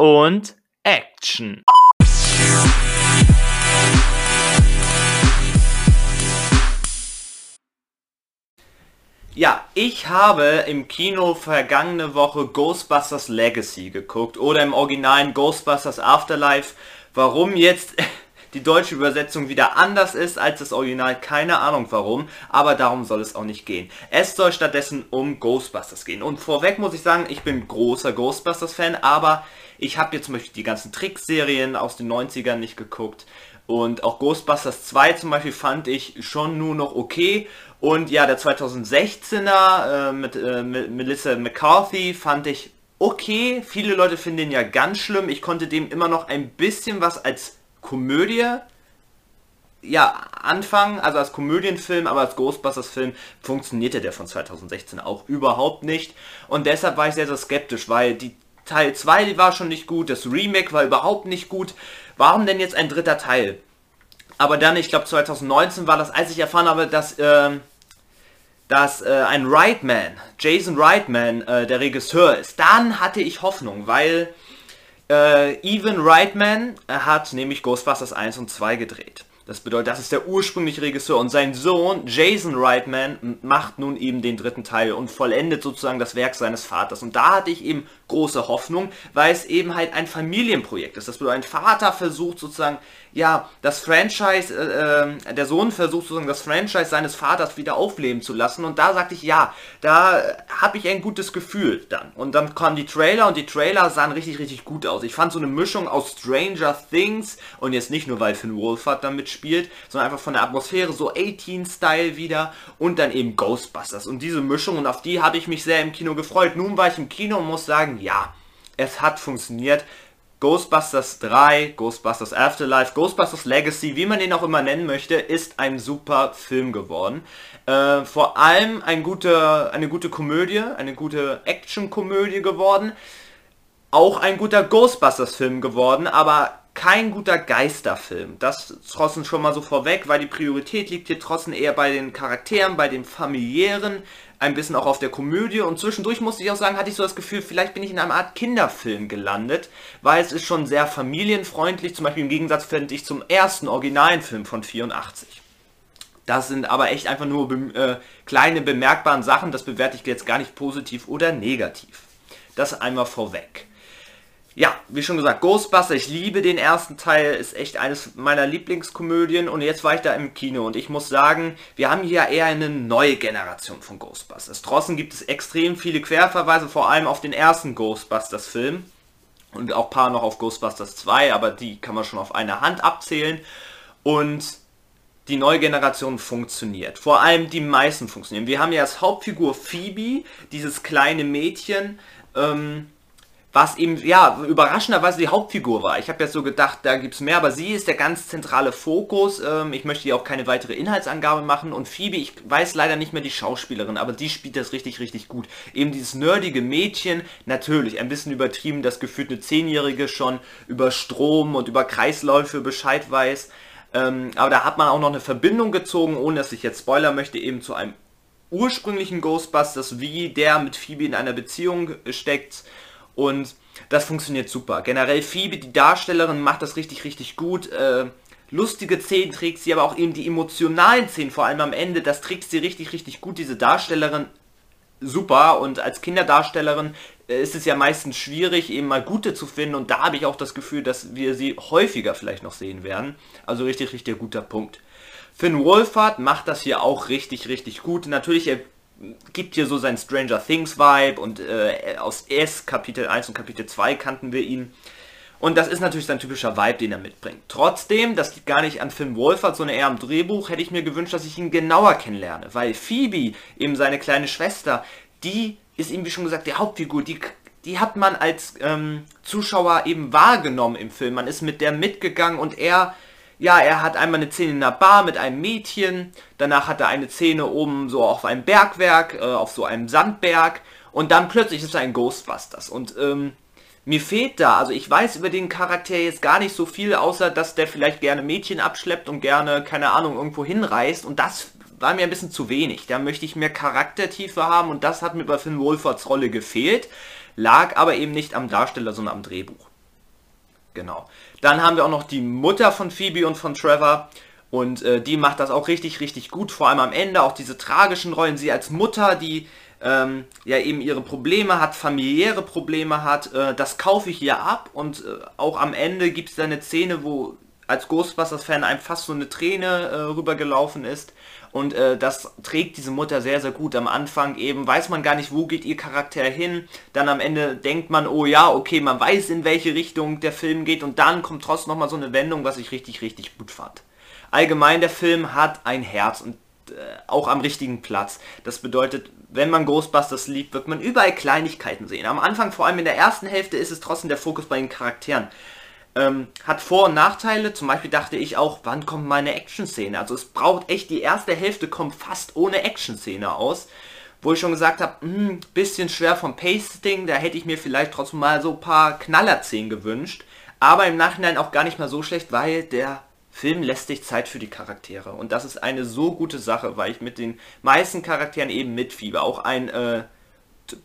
und Action. Ja, ich habe im Kino vergangene Woche Ghostbusters Legacy geguckt oder im originalen Ghostbusters Afterlife. Warum jetzt die deutsche Übersetzung wieder anders ist als das Original, keine Ahnung warum, aber darum soll es auch nicht gehen. Es soll stattdessen um Ghostbusters gehen. Und vorweg muss ich sagen, ich bin großer Ghostbusters-Fan, aber ich habe jetzt zum Beispiel die ganzen Trickserien aus den 90ern nicht geguckt. Und auch Ghostbusters 2 zum Beispiel fand ich schon nur noch okay. Und ja, der 2016er äh, mit, äh, mit Melissa McCarthy fand ich okay. Viele Leute finden den ja ganz schlimm. Ich konnte dem immer noch ein bisschen was als Komödie ja, anfangen, also als Komödienfilm, aber als Ghostbusters-Film funktionierte der von 2016 auch überhaupt nicht. Und deshalb war ich sehr, sehr skeptisch, weil die Teil 2 die war schon nicht gut, das Remake war überhaupt nicht gut. Warum denn jetzt ein dritter Teil? Aber dann, ich glaube 2019 war das, als ich erfahren habe, dass, äh, dass äh, ein Reitman, Jason Reitman, äh, der Regisseur ist, dann hatte ich Hoffnung, weil äh, Evan Reitman hat nämlich Ghostbusters 1 und 2 gedreht. Das bedeutet, das ist der ursprüngliche Regisseur und sein Sohn Jason Reitman macht nun eben den dritten Teil und vollendet sozusagen das Werk seines Vaters. Und da hatte ich eben große Hoffnung, weil es eben halt ein Familienprojekt ist. Das bedeutet, ein Vater versucht sozusagen, ja, das Franchise, äh, äh, der Sohn versucht sozusagen das Franchise seines Vaters wieder aufleben zu lassen. Und da sagte ich, ja, da habe ich ein gutes Gefühl dann. Und dann kamen die Trailer und die Trailer sahen richtig, richtig gut aus. Ich fand so eine Mischung aus Stranger Things und jetzt nicht nur, weil Finn Wolfhard damit spielt, sondern einfach von der Atmosphäre so 18-Style wieder und dann eben Ghostbusters. Und diese Mischung und auf die habe ich mich sehr im Kino gefreut. Nun war ich im Kino und muss sagen, ja, es hat funktioniert. Ghostbusters 3, Ghostbusters Afterlife, Ghostbusters Legacy, wie man den auch immer nennen möchte, ist ein super Film geworden. Äh, vor allem ein gute, eine gute Komödie, eine gute Action-Komödie geworden. Auch ein guter Ghostbusters-Film geworden, aber kein guter Geisterfilm. Das trotzdem schon mal so vorweg, weil die Priorität liegt hier trotzdem eher bei den Charakteren, bei den familiären, ein bisschen auch auf der Komödie und zwischendurch musste ich auch sagen, hatte ich so das Gefühl, vielleicht bin ich in einer Art Kinderfilm gelandet, weil es ist schon sehr familienfreundlich, zum Beispiel im Gegensatz finde ich zum ersten originalen Film von 84. Das sind aber echt einfach nur äh, kleine bemerkbaren Sachen, das bewerte ich jetzt gar nicht positiv oder negativ. Das einmal vorweg ja, wie schon gesagt, Ghostbuster, ich liebe den ersten Teil, ist echt eines meiner Lieblingskomödien und jetzt war ich da im Kino und ich muss sagen, wir haben hier eher eine neue Generation von Ghostbusters. Draußen gibt es extrem viele Querverweise, vor allem auf den ersten Ghostbusters-Film und auch ein paar noch auf Ghostbusters 2, aber die kann man schon auf einer Hand abzählen und die neue Generation funktioniert. Vor allem die meisten funktionieren. Wir haben ja als Hauptfigur Phoebe, dieses kleine Mädchen, ähm, was eben, ja, überraschenderweise die Hauptfigur war. Ich habe ja so gedacht, da gibt es mehr, aber sie ist der ganz zentrale Fokus. Ähm, ich möchte hier auch keine weitere Inhaltsangabe machen. Und Phoebe, ich weiß leider nicht mehr die Schauspielerin, aber die spielt das richtig, richtig gut. Eben dieses nerdige Mädchen, natürlich, ein bisschen übertrieben, das gefühlt eine Zehnjährige schon über Strom und über Kreisläufe Bescheid weiß. Ähm, aber da hat man auch noch eine Verbindung gezogen, ohne dass ich jetzt spoilern möchte, eben zu einem ursprünglichen Ghostbusters, wie der mit Phoebe in einer Beziehung steckt und das funktioniert super. Generell Phoebe, die Darstellerin, macht das richtig, richtig gut. Äh, lustige Szenen trägt sie, aber auch eben die emotionalen Szenen, vor allem am Ende, das trägt sie richtig, richtig gut. Diese Darstellerin super und als Kinderdarstellerin äh, ist es ja meistens schwierig, eben mal gute zu finden und da habe ich auch das Gefühl, dass wir sie häufiger vielleicht noch sehen werden. Also richtig, richtig guter Punkt. Finn Wolfhard macht das hier auch richtig, richtig gut. Natürlich, er gibt hier so sein Stranger Things Vibe und äh, aus S Kapitel 1 und Kapitel 2 kannten wir ihn. Und das ist natürlich sein typischer Vibe, den er mitbringt. Trotzdem, das liegt gar nicht an Finn Wolfert, sondern eher am Drehbuch, hätte ich mir gewünscht, dass ich ihn genauer kennenlerne. Weil Phoebe, eben seine kleine Schwester, die ist eben, wie schon gesagt, die Hauptfigur, die, die hat man als ähm, Zuschauer eben wahrgenommen im Film. Man ist mit der mitgegangen und er ja, er hat einmal eine Szene in einer Bar mit einem Mädchen, danach hat er eine Szene oben so auf einem Bergwerk, äh, auf so einem Sandberg. Und dann plötzlich ist er ein Ghostbusters. Und ähm, mir fehlt da, also ich weiß über den Charakter jetzt gar nicht so viel, außer dass der vielleicht gerne Mädchen abschleppt und gerne, keine Ahnung, irgendwo hinreist. Und das war mir ein bisschen zu wenig. Da möchte ich mehr Charaktertiefe haben. Und das hat mir bei Finn Wolfords Rolle gefehlt, lag aber eben nicht am Darsteller, sondern am Drehbuch. Genau. Dann haben wir auch noch die Mutter von Phoebe und von Trevor. Und äh, die macht das auch richtig, richtig gut. Vor allem am Ende auch diese tragischen Rollen. Sie als Mutter, die ähm, ja eben ihre Probleme hat, familiäre Probleme hat, äh, das kaufe ich hier ab. Und äh, auch am Ende gibt es da eine Szene, wo als Ghostbusters-Fan einem fast so eine Träne äh, rübergelaufen ist. Und äh, das trägt diese Mutter sehr, sehr gut. Am Anfang eben weiß man gar nicht, wo geht ihr Charakter hin. Dann am Ende denkt man, oh ja, okay, man weiß, in welche Richtung der Film geht. Und dann kommt trotzdem nochmal so eine Wendung, was ich richtig, richtig gut fand. Allgemein, der Film hat ein Herz und äh, auch am richtigen Platz. Das bedeutet, wenn man Ghostbusters liebt, wird man überall Kleinigkeiten sehen. Am Anfang, vor allem in der ersten Hälfte, ist es trotzdem der Fokus bei den Charakteren. Ähm, hat Vor- und Nachteile. Zum Beispiel dachte ich auch, wann kommt meine Action-Szene? Also es braucht echt, die erste Hälfte kommt fast ohne Action-Szene aus. Wo ich schon gesagt habe, hm, bisschen schwer vom Pasting, da hätte ich mir vielleicht trotzdem mal so ein paar Knallerszenen gewünscht. Aber im Nachhinein auch gar nicht mal so schlecht, weil der Film lässt sich Zeit für die Charaktere. Und das ist eine so gute Sache, weil ich mit den meisten Charakteren eben mitfieber. Auch ein äh,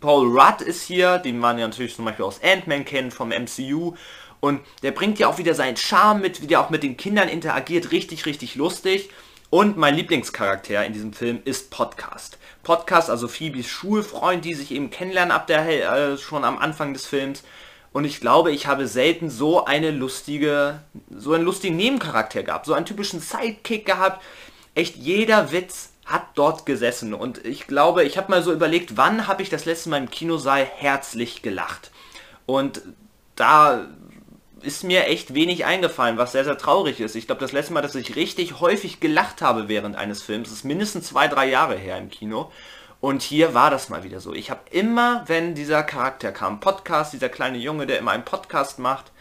Paul Rudd ist hier, den man ja natürlich zum Beispiel aus Ant-Man kennt, vom MCU. Und der bringt ja auch wieder seinen Charme mit, wie der auch mit den Kindern interagiert. Richtig, richtig lustig. Und mein Lieblingscharakter in diesem Film ist Podcast. Podcast, also Phoebes Schulfreund, die sich eben kennenlernen ab der äh, schon am Anfang des Films. Und ich glaube, ich habe selten so eine lustige, so einen lustigen Nebencharakter gehabt, so einen typischen Sidekick gehabt. Echt jeder Witz hat dort gesessen. Und ich glaube, ich habe mal so überlegt, wann habe ich das letzte Mal im Kinosaal herzlich gelacht. Und da ist mir echt wenig eingefallen, was sehr, sehr traurig ist. Ich glaube, das letzte Mal, dass ich richtig häufig gelacht habe während eines Films, ist mindestens zwei, drei Jahre her im Kino. Und hier war das mal wieder so. Ich habe immer, wenn dieser Charakter kam, Podcast, dieser kleine Junge, der immer einen Podcast macht,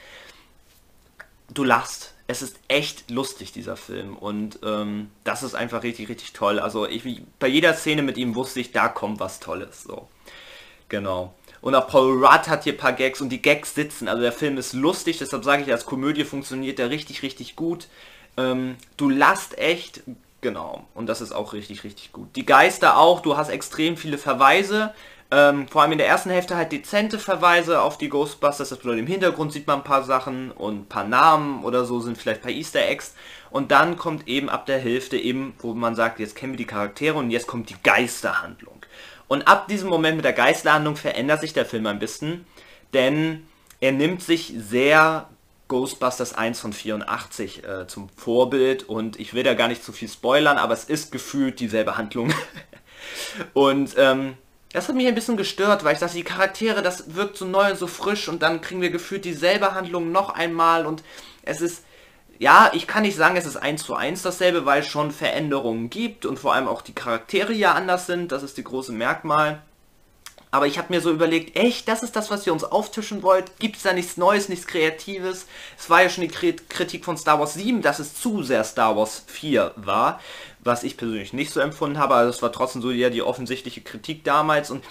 du lachst. Es ist echt lustig, dieser Film. Und ähm, das ist einfach richtig, richtig toll. Also ich, bei jeder Szene mit ihm wusste ich, da kommt was Tolles. So. Genau. Und auch Paul Rudd hat hier ein paar Gags und die Gags sitzen. Also der Film ist lustig, deshalb sage ich, als Komödie funktioniert der richtig, richtig gut. Ähm, du lachst echt, genau. Und das ist auch richtig, richtig gut. Die Geister auch, du hast extrem viele Verweise. Ähm, vor allem in der ersten Hälfte halt dezente Verweise auf die Ghostbusters. Das bedeutet, im Hintergrund sieht man ein paar Sachen und ein paar Namen oder so sind vielleicht ein paar Easter Eggs. Und dann kommt eben ab der Hälfte eben, wo man sagt, jetzt kennen wir die Charaktere und jetzt kommt die Geisterhandlung. Und ab diesem Moment mit der Geistlandung verändert sich der Film ein bisschen, denn er nimmt sich sehr Ghostbusters 1 von 84 äh, zum Vorbild. Und ich will da gar nicht zu viel spoilern, aber es ist gefühlt dieselbe Handlung. und ähm, das hat mich ein bisschen gestört, weil ich dachte, die Charaktere, das wirkt so neu und so frisch. Und dann kriegen wir gefühlt dieselbe Handlung noch einmal. Und es ist ja, ich kann nicht sagen, es ist eins zu eins dasselbe, weil es schon Veränderungen gibt und vor allem auch die Charaktere ja anders sind. Das ist die große Merkmal. Aber ich habe mir so überlegt, echt, das ist das, was ihr uns auftischen wollt? Gibt es da nichts Neues, nichts Kreatives? Es war ja schon die Kritik von Star Wars 7, dass es zu sehr Star Wars 4 war, was ich persönlich nicht so empfunden habe. Also es war trotzdem so ja die offensichtliche Kritik damals und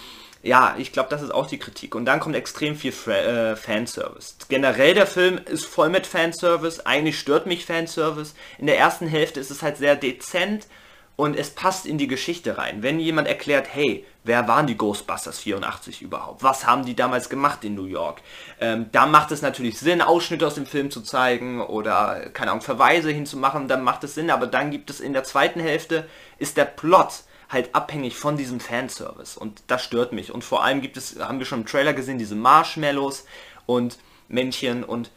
ja, ich glaube, das ist auch die Kritik. Und dann kommt extrem viel Fra äh, Fanservice. Generell der Film ist voll mit Fanservice. Eigentlich stört mich Fanservice. In der ersten Hälfte ist es halt sehr dezent und es passt in die Geschichte rein. Wenn jemand erklärt, hey, wer waren die Ghostbusters 84 überhaupt? Was haben die damals gemacht in New York? Ähm, da macht es natürlich Sinn, Ausschnitte aus dem Film zu zeigen oder, keine Ahnung, Verweise hinzumachen, dann macht es Sinn, aber dann gibt es in der zweiten Hälfte, ist der Plot halt abhängig von diesem Fanservice und das stört mich. Und vor allem gibt es, haben wir schon im Trailer gesehen, diese Marshmallows und Männchen und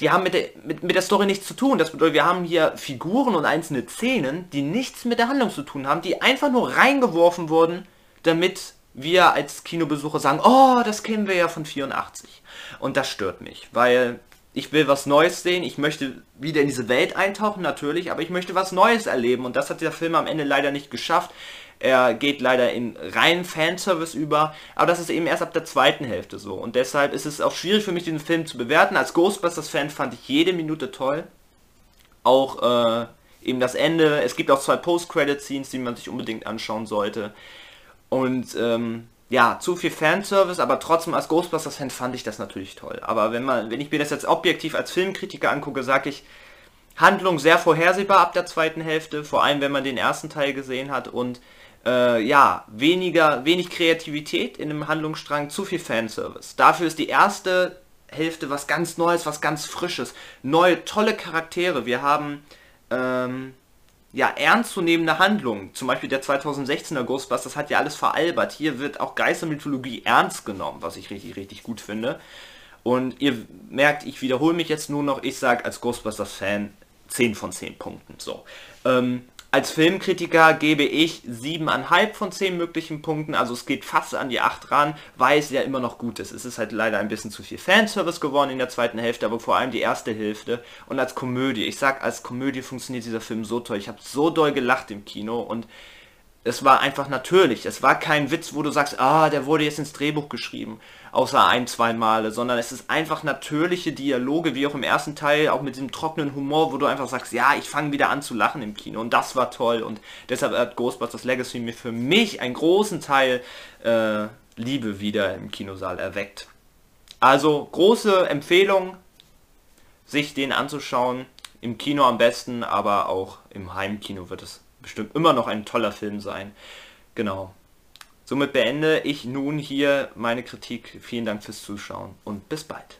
die haben mit der, mit, mit der Story nichts zu tun. Das bedeutet, wir haben hier Figuren und einzelne Szenen, die nichts mit der Handlung zu tun haben, die einfach nur reingeworfen wurden, damit wir als Kinobesucher sagen, oh, das kennen wir ja von 84. Und das stört mich, weil ich will was Neues sehen, ich möchte wieder in diese Welt eintauchen, natürlich, aber ich möchte was Neues erleben und das hat der Film am Ende leider nicht geschafft. Er geht leider in reinen Fanservice über, aber das ist eben erst ab der zweiten Hälfte so. Und deshalb ist es auch schwierig für mich, diesen Film zu bewerten. Als Ghostbusters-Fan fand ich jede Minute toll. Auch äh, eben das Ende. Es gibt auch zwei Post-Credit-Scenes, die man sich unbedingt anschauen sollte. Und ähm, ja, zu viel Fanservice, aber trotzdem als Ghostbusters-Fan fand ich das natürlich toll. Aber wenn man, wenn ich mir das jetzt objektiv als Filmkritiker angucke, sage ich, Handlung sehr vorhersehbar ab der zweiten Hälfte, vor allem wenn man den ersten Teil gesehen hat und äh, ja, weniger, wenig Kreativität in dem Handlungsstrang, zu viel Fanservice. Dafür ist die erste Hälfte was ganz Neues, was ganz Frisches. Neue, tolle Charaktere. Wir haben ähm, ja, ernstzunehmende Handlungen. Zum Beispiel der 2016er Ghostbusters hat ja alles veralbert. Hier wird auch Geistermythologie ernst genommen, was ich richtig, richtig gut finde. Und ihr merkt, ich wiederhole mich jetzt nur noch, ich sage als Ghostbusters-Fan 10 von 10 Punkten. So. Ähm, als Filmkritiker gebe ich 7,5 von 10 möglichen Punkten, also es geht fast an die 8 ran, weil es ja immer noch gut ist. Es ist halt leider ein bisschen zu viel Fanservice geworden in der zweiten Hälfte, aber vor allem die erste Hälfte. Und als Komödie, ich sag, als Komödie funktioniert dieser Film so toll. Ich habe so doll gelacht im Kino und es war einfach natürlich. Es war kein Witz, wo du sagst, ah, der wurde jetzt ins Drehbuch geschrieben, außer ein, zwei Male, sondern es ist einfach natürliche Dialoge, wie auch im ersten Teil, auch mit diesem trockenen Humor, wo du einfach sagst, ja, ich fange wieder an zu lachen im Kino und das war toll und deshalb hat Ghostbusters Legacy mir für mich einen großen Teil äh, Liebe wieder im Kinosaal erweckt. Also große Empfehlung, sich den anzuschauen, im Kino am besten, aber auch im Heimkino wird es bestimmt immer noch ein toller Film sein. Genau. Somit beende ich nun hier meine Kritik. Vielen Dank fürs Zuschauen und bis bald.